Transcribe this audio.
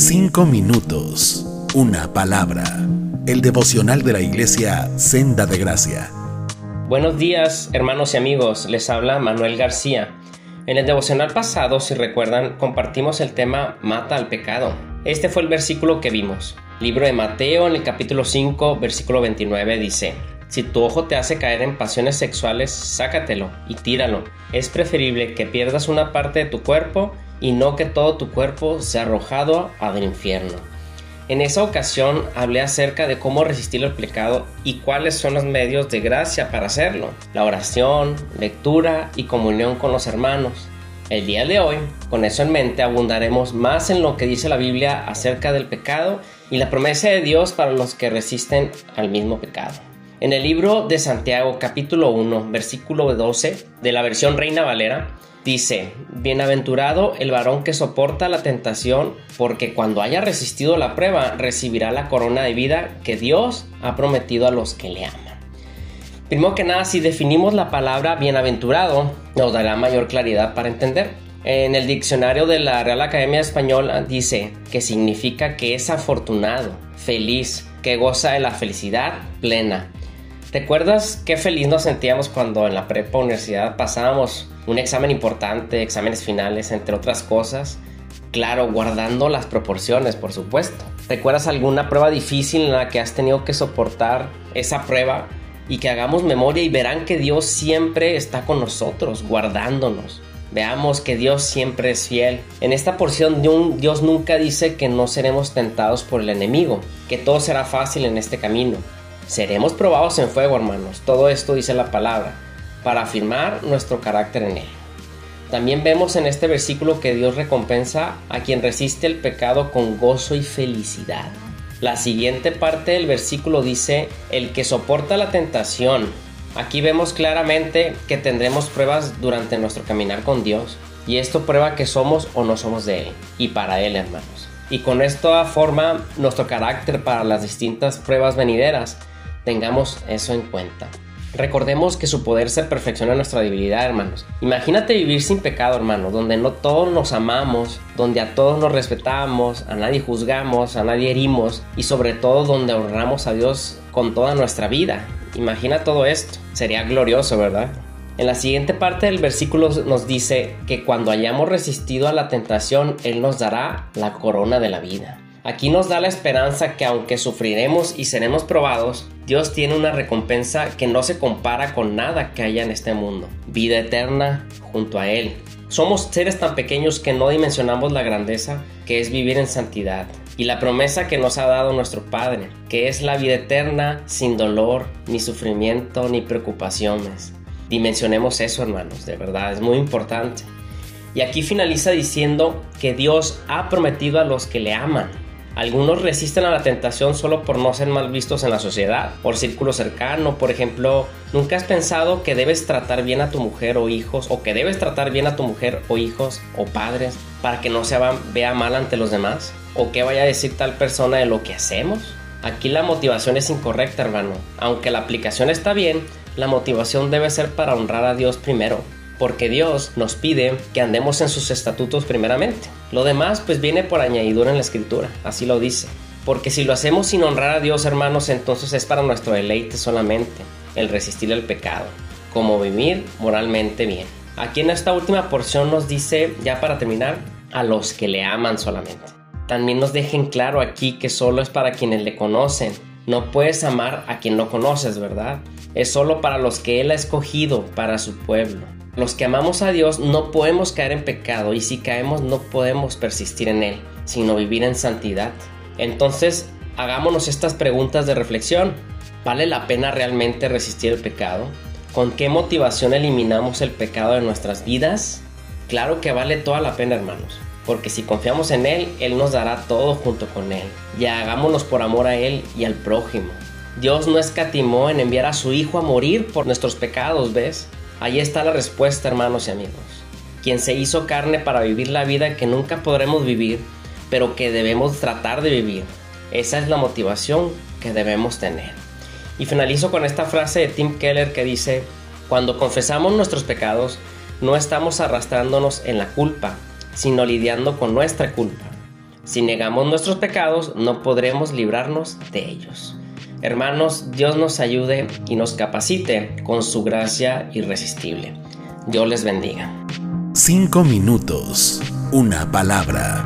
Cinco minutos, una palabra. El devocional de la iglesia Senda de Gracia. Buenos días, hermanos y amigos. Les habla Manuel García. En el devocional pasado, si recuerdan, compartimos el tema Mata al pecado. Este fue el versículo que vimos. Libro de Mateo, en el capítulo 5, versículo 29, dice, Si tu ojo te hace caer en pasiones sexuales, sácatelo y tíralo. Es preferible que pierdas una parte de tu cuerpo y no que todo tu cuerpo sea arrojado al infierno. En esa ocasión hablé acerca de cómo resistir el pecado y cuáles son los medios de gracia para hacerlo. La oración, lectura y comunión con los hermanos. El día de hoy, con eso en mente, abundaremos más en lo que dice la Biblia acerca del pecado y la promesa de Dios para los que resisten al mismo pecado. En el libro de Santiago capítulo 1 versículo 12 de la versión Reina Valera dice, Bienaventurado el varón que soporta la tentación, porque cuando haya resistido la prueba recibirá la corona de vida que Dios ha prometido a los que le aman. Primero que nada, si definimos la palabra bienaventurado, nos dará mayor claridad para entender. En el diccionario de la Real Academia Española dice que significa que es afortunado, feliz, que goza de la felicidad plena, ¿Recuerdas qué feliz nos sentíamos cuando en la prepa universidad pasábamos un examen importante, exámenes finales, entre otras cosas? Claro, guardando las proporciones, por supuesto. ¿Recuerdas alguna prueba difícil en la que has tenido que soportar esa prueba y que hagamos memoria y verán que Dios siempre está con nosotros, guardándonos? Veamos que Dios siempre es fiel. En esta porción Dios nunca dice que no seremos tentados por el enemigo, que todo será fácil en este camino. Seremos probados en fuego, hermanos. Todo esto dice la palabra, para afirmar nuestro carácter en él. También vemos en este versículo que Dios recompensa a quien resiste el pecado con gozo y felicidad. La siguiente parte del versículo dice, el que soporta la tentación. Aquí vemos claramente que tendremos pruebas durante nuestro caminar con Dios. Y esto prueba que somos o no somos de Él. Y para Él, hermanos. Y con esto forma nuestro carácter para las distintas pruebas venideras tengamos eso en cuenta. Recordemos que su poder se perfecciona en nuestra debilidad, hermanos. Imagínate vivir sin pecado, hermano, donde no todos nos amamos, donde a todos nos respetamos, a nadie juzgamos, a nadie herimos y sobre todo donde honramos a Dios con toda nuestra vida. Imagina todo esto. Sería glorioso, ¿verdad? En la siguiente parte del versículo nos dice que cuando hayamos resistido a la tentación, Él nos dará la corona de la vida. Aquí nos da la esperanza que aunque sufriremos y seremos probados, Dios tiene una recompensa que no se compara con nada que haya en este mundo. Vida eterna junto a Él. Somos seres tan pequeños que no dimensionamos la grandeza que es vivir en santidad y la promesa que nos ha dado nuestro Padre, que es la vida eterna sin dolor, ni sufrimiento, ni preocupaciones. Dimensionemos eso, hermanos, de verdad, es muy importante. Y aquí finaliza diciendo que Dios ha prometido a los que le aman algunos resisten a la tentación solo por no ser mal vistos en la sociedad, por círculo cercano. Por ejemplo, ¿nunca has pensado que debes tratar bien a tu mujer o hijos o que debes tratar bien a tu mujer o hijos o padres para que no se vea mal ante los demás? ¿O qué vaya a decir tal persona de lo que hacemos? Aquí la motivación es incorrecta, hermano. Aunque la aplicación está bien, la motivación debe ser para honrar a Dios primero porque Dios nos pide que andemos en sus estatutos primeramente. Lo demás pues viene por añadidura en la escritura, así lo dice. Porque si lo hacemos sin honrar a Dios, hermanos, entonces es para nuestro deleite solamente el resistir al pecado, como vivir moralmente bien. Aquí en esta última porción nos dice, ya para terminar, a los que le aman solamente. También nos dejen claro aquí que solo es para quienes le conocen. No puedes amar a quien no conoces, ¿verdad? Es solo para los que Él ha escogido para su pueblo. Los que amamos a Dios no podemos caer en pecado y si caemos no podemos persistir en él, sino vivir en santidad. Entonces, hagámonos estas preguntas de reflexión. ¿Vale la pena realmente resistir el pecado? ¿Con qué motivación eliminamos el pecado de nuestras vidas? Claro que vale toda la pena, hermanos, porque si confiamos en Él, Él nos dará todo junto con Él. Y hagámonos por amor a Él y al prójimo. Dios no escatimó en enviar a su Hijo a morir por nuestros pecados, ¿ves? Ahí está la respuesta, hermanos y amigos. Quien se hizo carne para vivir la vida que nunca podremos vivir, pero que debemos tratar de vivir. Esa es la motivación que debemos tener. Y finalizo con esta frase de Tim Keller que dice, cuando confesamos nuestros pecados, no estamos arrastrándonos en la culpa, sino lidiando con nuestra culpa. Si negamos nuestros pecados, no podremos librarnos de ellos. Hermanos, Dios nos ayude y nos capacite con su gracia irresistible. Dios les bendiga. Cinco minutos, una palabra.